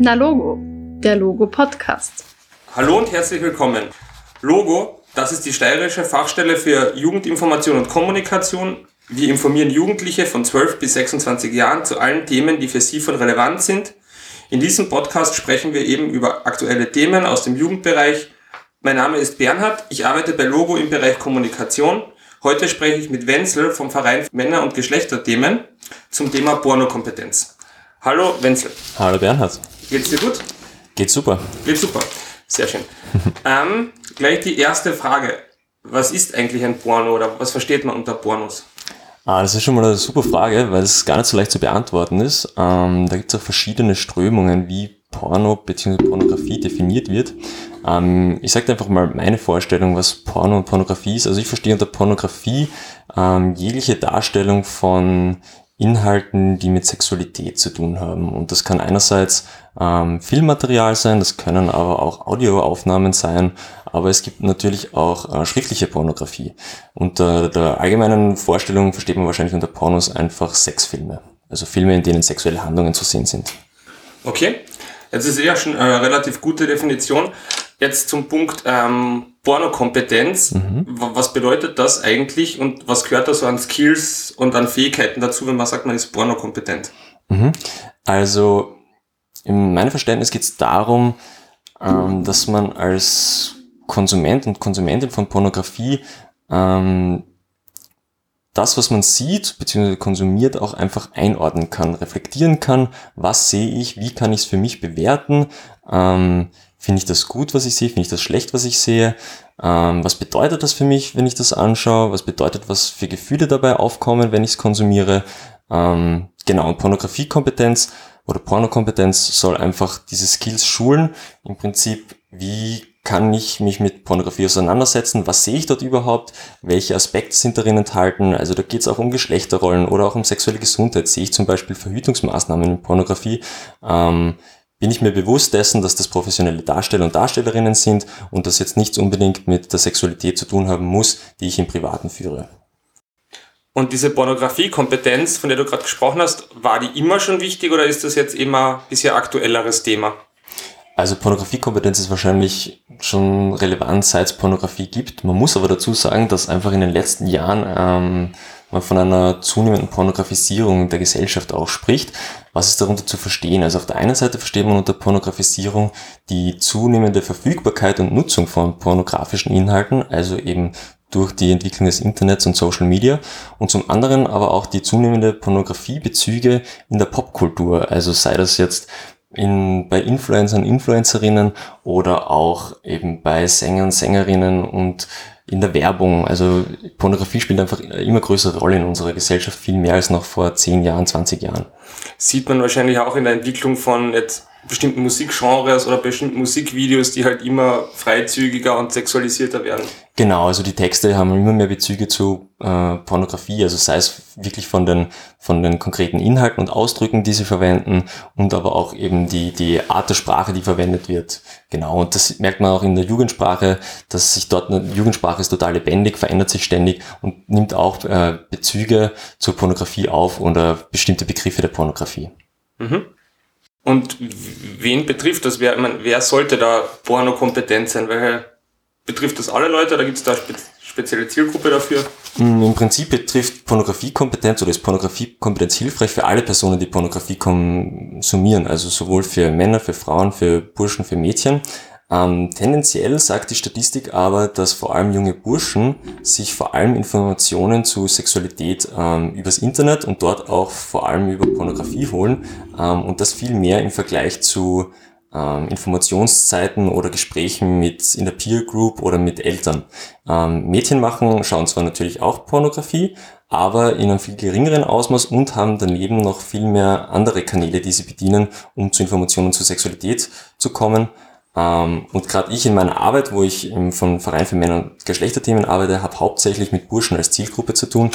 Na Logo, der Logo-Podcast. Hallo und herzlich willkommen. Logo, das ist die steirische Fachstelle für Jugendinformation und Kommunikation. Wir informieren Jugendliche von 12 bis 26 Jahren zu allen Themen, die für sie von Relevanz sind. In diesem Podcast sprechen wir eben über aktuelle Themen aus dem Jugendbereich. Mein Name ist Bernhard, ich arbeite bei Logo im Bereich Kommunikation. Heute spreche ich mit Wenzel vom Verein Männer- und Geschlechterthemen zum Thema Pornokompetenz. Hallo Wenzel. Hallo Bernhard. Geht's dir gut? Geht super. Geht super. Sehr schön. ähm, gleich die erste Frage. Was ist eigentlich ein Porno oder was versteht man unter Pornos? Ah, das ist schon mal eine super Frage, weil es gar nicht so leicht zu beantworten ist. Ähm, da gibt es auch verschiedene Strömungen, wie Porno bzw. Pornografie definiert wird. Ähm, ich sage einfach mal meine Vorstellung, was Porno und Pornografie ist. Also ich verstehe unter Pornografie ähm, jegliche Darstellung von Inhalten, die mit Sexualität zu tun haben. Und das kann einerseits ähm, Filmmaterial sein, das können aber auch Audioaufnahmen sein, aber es gibt natürlich auch äh, schriftliche Pornografie. Unter der allgemeinen Vorstellung versteht man wahrscheinlich unter Pornos einfach Sexfilme. Also Filme, in denen sexuelle Handlungen zu sehen sind. Okay, jetzt ist ja schon eine relativ gute Definition. Jetzt zum Punkt ähm, Pornokompetenz. Mhm. Was bedeutet das eigentlich und was gehört da so an Skills und an Fähigkeiten dazu, wenn man sagt, man ist pornokompetent? Mhm. Also in meinem Verständnis geht es darum, ähm, dass man als Konsument und Konsumentin von Pornografie ähm, das, was man sieht bzw. konsumiert, auch einfach einordnen kann, reflektieren kann, was sehe ich, wie kann ich es für mich bewerten, ähm, finde ich das gut, was ich sehe, finde ich das schlecht, was ich sehe, ähm, was bedeutet das für mich, wenn ich das anschaue, was bedeutet, was für Gefühle dabei aufkommen, wenn ich es konsumiere. Ähm, genau, Pornografiekompetenz oder Pornokompetenz soll einfach diese Skills schulen, im Prinzip, wie kann ich mich mit Pornografie auseinandersetzen? Was sehe ich dort überhaupt? Welche Aspekte sind darin enthalten? Also da geht es auch um Geschlechterrollen oder auch um sexuelle Gesundheit. Sehe ich zum Beispiel Verhütungsmaßnahmen in Pornografie? Ähm, bin ich mir bewusst dessen, dass das professionelle Darsteller und Darstellerinnen sind und das jetzt nichts unbedingt mit der Sexualität zu tun haben muss, die ich im Privaten führe. Und diese Pornografiekompetenz, von der du gerade gesprochen hast, war die immer schon wichtig oder ist das jetzt immer bisher aktuelleres Thema? Also Pornografiekompetenz ist wahrscheinlich schon relevant, seit es Pornografie gibt. Man muss aber dazu sagen, dass einfach in den letzten Jahren ähm, man von einer zunehmenden Pornografisierung der Gesellschaft auch spricht. Was ist darunter zu verstehen? Also auf der einen Seite versteht man unter Pornografisierung die zunehmende Verfügbarkeit und Nutzung von pornografischen Inhalten, also eben durch die Entwicklung des Internets und Social Media und zum anderen aber auch die zunehmende Pornografiebezüge in der Popkultur. Also sei das jetzt in, bei Influencern, Influencerinnen oder auch eben bei Sängern, Sängerinnen und in der Werbung. Also Pornografie spielt einfach immer größere Rolle in unserer Gesellschaft, viel mehr als noch vor 10 Jahren, 20 Jahren. Sieht man wahrscheinlich auch in der Entwicklung von jetzt bestimmten Musikgenres oder bestimmten Musikvideos, die halt immer freizügiger und sexualisierter werden. Genau, also die Texte haben immer mehr Bezüge zu äh, Pornografie, also sei es wirklich von den, von den konkreten Inhalten und Ausdrücken, die sie verwenden und aber auch eben die, die Art der Sprache, die verwendet wird. Genau, und das merkt man auch in der Jugendsprache, dass sich dort, eine Jugendsprache ist total lebendig, verändert sich ständig und nimmt auch äh, Bezüge zur Pornografie auf oder bestimmte Begriffe der Pornografie. Mhm. Und wen betrifft das? Wer, meine, wer sollte da Porno-kompetent sein? Welche betrifft das alle Leute oder gibt es da spe spezielle Zielgruppe dafür? Mm, Im Prinzip betrifft Pornografiekompetenz oder ist Pornografiekompetenz hilfreich für alle Personen, die Pornografie konsumieren. Also sowohl für Männer, für Frauen, für Burschen, für Mädchen. Ähm, tendenziell sagt die Statistik aber, dass vor allem junge Burschen sich vor allem Informationen zu Sexualität ähm, übers Internet und dort auch vor allem über Pornografie holen ähm, und das viel mehr im Vergleich zu ähm, Informationszeiten oder Gesprächen mit in der Peer Group oder mit Eltern. Ähm, Mädchen machen, schauen zwar natürlich auch Pornografie, aber in einem viel geringeren Ausmaß und haben daneben noch viel mehr andere Kanäle, die sie bedienen, um zu Informationen zur Sexualität zu kommen. Ähm, und gerade ich in meiner Arbeit, wo ich im, vom Verein für Männer- und Geschlechterthemen arbeite, habe hauptsächlich mit Burschen als Zielgruppe zu tun.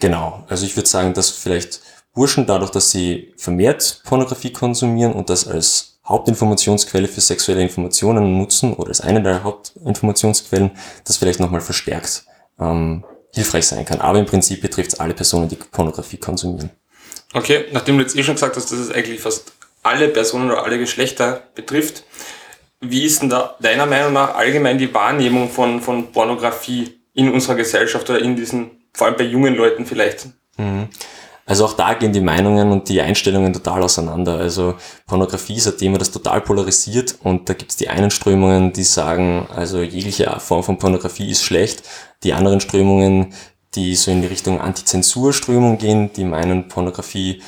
Genau, also ich würde sagen, dass vielleicht Burschen dadurch, dass sie vermehrt Pornografie konsumieren und das als Hauptinformationsquelle für sexuelle Informationen nutzen oder als eine der Hauptinformationsquellen, das vielleicht nochmal verstärkt ähm, hilfreich sein kann. Aber im Prinzip betrifft es alle Personen, die Pornografie konsumieren. Okay, nachdem du jetzt eh schon gesagt hast, dass es eigentlich fast alle Personen oder alle Geschlechter betrifft. Wie ist denn da deiner Meinung nach allgemein die Wahrnehmung von, von Pornografie in unserer Gesellschaft oder in diesen, vor allem bei jungen Leuten vielleicht? Mhm. Also auch da gehen die Meinungen und die Einstellungen total auseinander. Also Pornografie ist ein Thema, das total polarisiert und da gibt es die einen Strömungen, die sagen, also jegliche Form von Pornografie ist schlecht. Die anderen Strömungen, die so in die Richtung Antizensurströmung gehen, die meinen, Pornografie,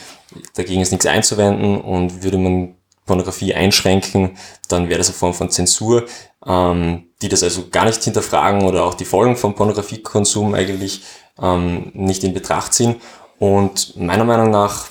dagegen ist nichts einzuwenden und würde man Pornografie einschränken, dann wäre das eine Form von Zensur, ähm, die das also gar nicht hinterfragen oder auch die Folgen von Pornografiekonsum eigentlich ähm, nicht in Betracht ziehen. Und meiner Meinung nach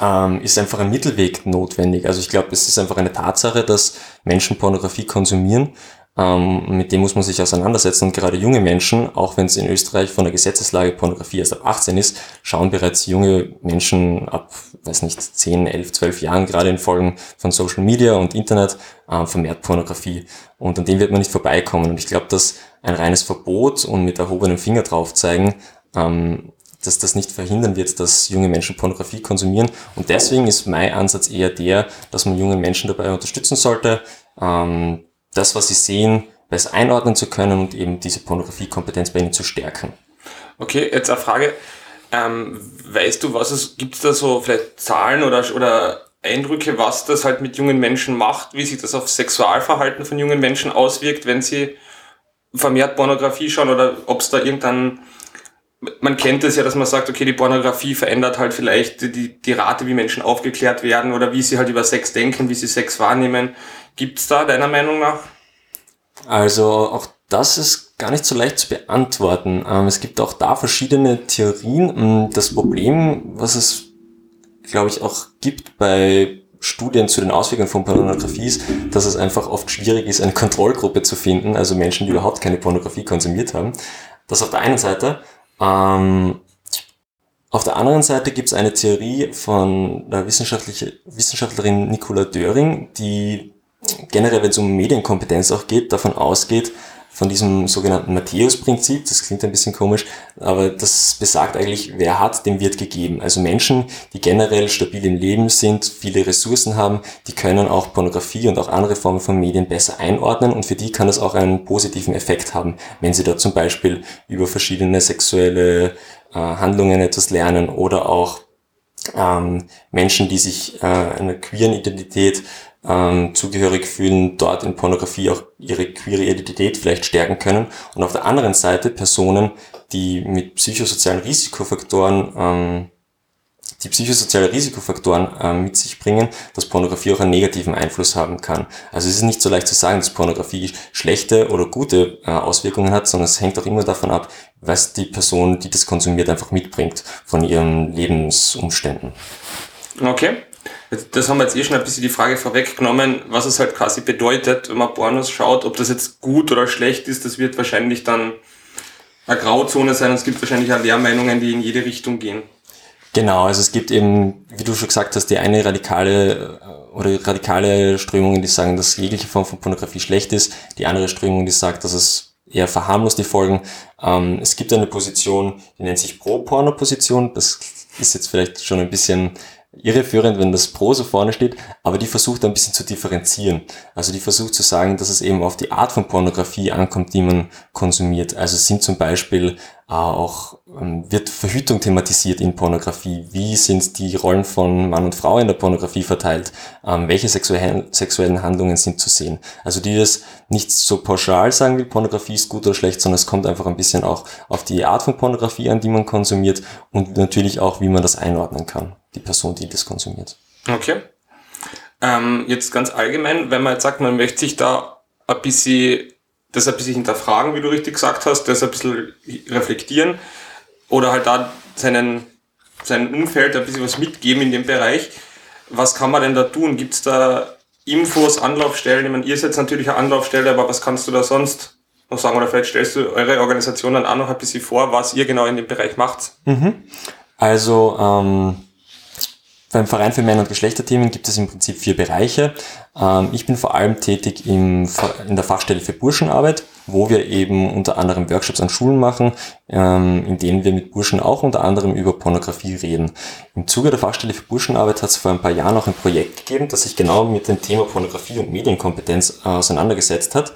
ähm, ist einfach ein Mittelweg notwendig. Also ich glaube, es ist einfach eine Tatsache, dass Menschen Pornografie konsumieren. Ähm, mit dem muss man sich auseinandersetzen. Und gerade junge Menschen, auch wenn es in Österreich von der Gesetzeslage Pornografie erst ab 18 ist, schauen bereits junge Menschen ab, weiß nicht, 10, 11, 12 Jahren, gerade in Folgen von Social Media und Internet, äh, vermehrt Pornografie. Und an dem wird man nicht vorbeikommen. Und ich glaube, dass ein reines Verbot und mit erhobenem Finger drauf zeigen, ähm, dass das nicht verhindern wird, dass junge Menschen Pornografie konsumieren. Und deswegen ist mein Ansatz eher der, dass man jungen Menschen dabei unterstützen sollte, ähm, das, was sie sehen, besser einordnen zu können und eben diese Pornografiekompetenz bei ihnen zu stärken. Okay, jetzt eine Frage. Ähm, weißt du, was es, gibt es da so vielleicht Zahlen oder, oder Eindrücke, was das halt mit jungen Menschen macht, wie sich das auf Sexualverhalten von jungen Menschen auswirkt, wenn sie vermehrt Pornografie schauen oder ob es da irgendeinen man kennt es ja, dass man sagt, okay, die Pornografie verändert halt vielleicht die, die Rate, wie Menschen aufgeklärt werden oder wie sie halt über Sex denken, wie sie Sex wahrnehmen. Gibt's da deiner Meinung nach? Also auch das ist gar nicht so leicht zu beantworten. Ähm, es gibt auch da verschiedene Theorien. Ähm, das Problem, was es, glaube ich, auch gibt bei Studien zu den Auswirkungen von Pornografie ist, dass es einfach oft schwierig ist, eine Kontrollgruppe zu finden, also Menschen, die überhaupt keine Pornografie konsumiert haben. Das auf der einen Seite. Ähm, auf der anderen Seite gibt es eine Theorie von der Wissenschaftlerin Nicola Döring, die generell, wenn es um Medienkompetenz auch geht, davon ausgeht, von diesem sogenannten Matthäus-Prinzip, das klingt ein bisschen komisch, aber das besagt eigentlich, wer hat, dem wird gegeben. Also Menschen, die generell stabil im Leben sind, viele Ressourcen haben, die können auch Pornografie und auch andere Formen von Medien besser einordnen und für die kann das auch einen positiven Effekt haben, wenn sie da zum Beispiel über verschiedene sexuelle äh, Handlungen etwas lernen oder auch ähm, Menschen, die sich äh, einer queeren Identität ähm, zugehörig fühlen, dort in Pornografie auch ihre queere Identität vielleicht stärken können. Und auf der anderen Seite Personen, die mit psychosozialen Risikofaktoren ähm, die psychosoziale Risikofaktoren äh, mit sich bringen, dass Pornografie auch einen negativen Einfluss haben kann. Also es ist nicht so leicht zu sagen, dass Pornografie schlechte oder gute äh, Auswirkungen hat, sondern es hängt auch immer davon ab, was die Person, die das konsumiert, einfach mitbringt von ihren Lebensumständen. Okay. Das haben wir jetzt eh schon ein bisschen die Frage vorweggenommen, was es halt quasi bedeutet, wenn man Pornos schaut, ob das jetzt gut oder schlecht ist, das wird wahrscheinlich dann eine Grauzone sein und es gibt wahrscheinlich auch Lehrmeinungen, die in jede Richtung gehen. Genau, also es gibt eben, wie du schon gesagt hast, die eine radikale äh, oder radikale Strömungen, die sagen, dass jegliche Form von Pornografie schlecht ist, die andere Strömung, die sagt, dass es eher verharmlost die Folgen. Ähm, es gibt eine Position, die nennt sich Pro-Porno-Position. Das ist jetzt vielleicht schon ein bisschen irreführend, wenn das Pro so vorne steht, aber die versucht ein bisschen zu differenzieren. Also die versucht zu sagen, dass es eben auf die Art von Pornografie ankommt, die man konsumiert. Also sind zum Beispiel auch, ähm, wird Verhütung thematisiert in Pornografie? Wie sind die Rollen von Mann und Frau in der Pornografie verteilt? Ähm, welche sexuellen, sexuellen Handlungen sind zu sehen? Also die das nicht so pauschal sagen, wie Pornografie ist gut oder schlecht, sondern es kommt einfach ein bisschen auch auf die Art von Pornografie an, die man konsumiert und natürlich auch, wie man das einordnen kann, die Person, die das konsumiert. Okay. Ähm, jetzt ganz allgemein, wenn man jetzt sagt, man möchte sich da ein bisschen das ein bisschen hinterfragen, wie du richtig gesagt hast, das ein bisschen reflektieren oder halt da seinen, sein Umfeld ein bisschen was mitgeben in dem Bereich. Was kann man denn da tun? Gibt es da Infos, Anlaufstellen? Ich meine, ihr seid natürlich eine Anlaufstelle, aber was kannst du da sonst noch sagen? Oder vielleicht stellst du eure Organisation dann auch noch ein bisschen vor, was ihr genau in dem Bereich macht. Mhm. Also ähm, beim Verein für Männer- und Geschlechterthemen gibt es im Prinzip vier Bereiche. Ähm, ich bin vor allem tätig in der Fachstelle für Burschenarbeit, wo wir eben unter anderem Workshops an Schulen machen, ähm, in denen wir mit Burschen auch unter anderem über Pornografie reden. Im Zuge der Fachstelle für Burschenarbeit hat es vor ein paar Jahren auch ein Projekt gegeben, das sich genau mit dem Thema Pornografie und Medienkompetenz auseinandergesetzt hat.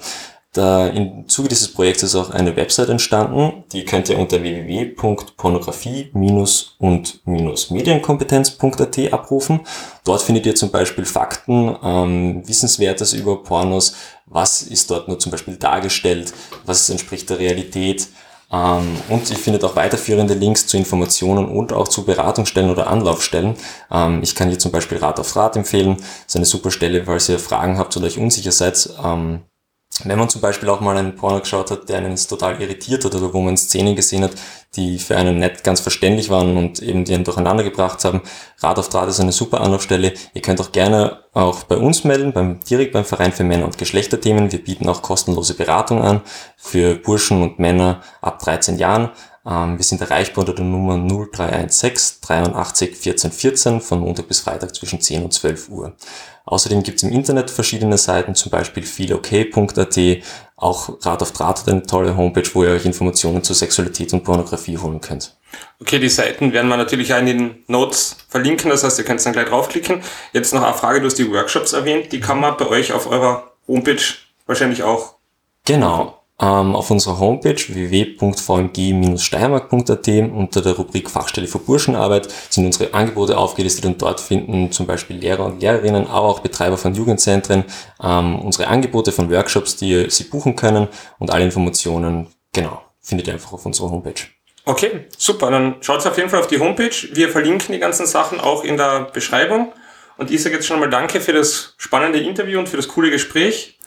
Da im Zuge dieses Projekts ist auch eine Website entstanden, die könnt ihr unter www.pornografie-und-medienkompetenz.at abrufen. Dort findet ihr zum Beispiel Fakten, ähm, Wissenswertes über Pornos, was ist dort nur zum Beispiel dargestellt, was entspricht der Realität. Ähm, und ihr findet auch weiterführende Links zu Informationen und auch zu Beratungsstellen oder Anlaufstellen. Ähm, ich kann hier zum Beispiel Rat auf Rat empfehlen. Das ist eine super Stelle, falls ihr Fragen habt oder euch unsicher seid. Ähm, wenn man zum Beispiel auch mal einen Porno geschaut hat, der einen total irritiert hat oder wo man Szenen gesehen hat, die für einen nicht ganz verständlich waren und eben die einen durcheinander gebracht haben, Rad auf Draht ist eine super Anlaufstelle. Ihr könnt auch gerne auch bei uns melden, beim, direkt beim Verein für Männer- und Geschlechterthemen. Wir bieten auch kostenlose Beratung an für Burschen und Männer ab 13 Jahren. Ähm, wir sind erreichbar unter der Nummer 0316 83 14 14 von Montag bis Freitag zwischen 10 und 12 Uhr. Außerdem gibt es im Internet verschiedene Seiten, zum Beispiel vielok.at. Auch Rat auf Draht hat eine tolle Homepage, wo ihr euch Informationen zur Sexualität und Pornografie holen könnt. Okay, die Seiten werden wir natürlich auch in den Notes verlinken, das heißt, ihr könnt dann gleich draufklicken. Jetzt noch eine Frage, du hast die Workshops erwähnt, die kann man bei euch auf eurer Homepage wahrscheinlich auch. Genau. Ähm, auf unserer Homepage www.vmg-steiermark.at unter der Rubrik Fachstelle für Burschenarbeit sind unsere Angebote aufgelistet und dort finden zum Beispiel Lehrer und Lehrerinnen, aber auch Betreiber von Jugendzentren ähm, unsere Angebote von Workshops, die sie buchen können und alle Informationen, genau, findet ihr einfach auf unserer Homepage. Okay, super. Dann schaut auf jeden Fall auf die Homepage. Wir verlinken die ganzen Sachen auch in der Beschreibung. Und ich sage jetzt schon mal Danke für das spannende Interview und für das coole Gespräch.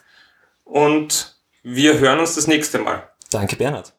Und wir hören uns das nächste Mal. Danke, Bernhard.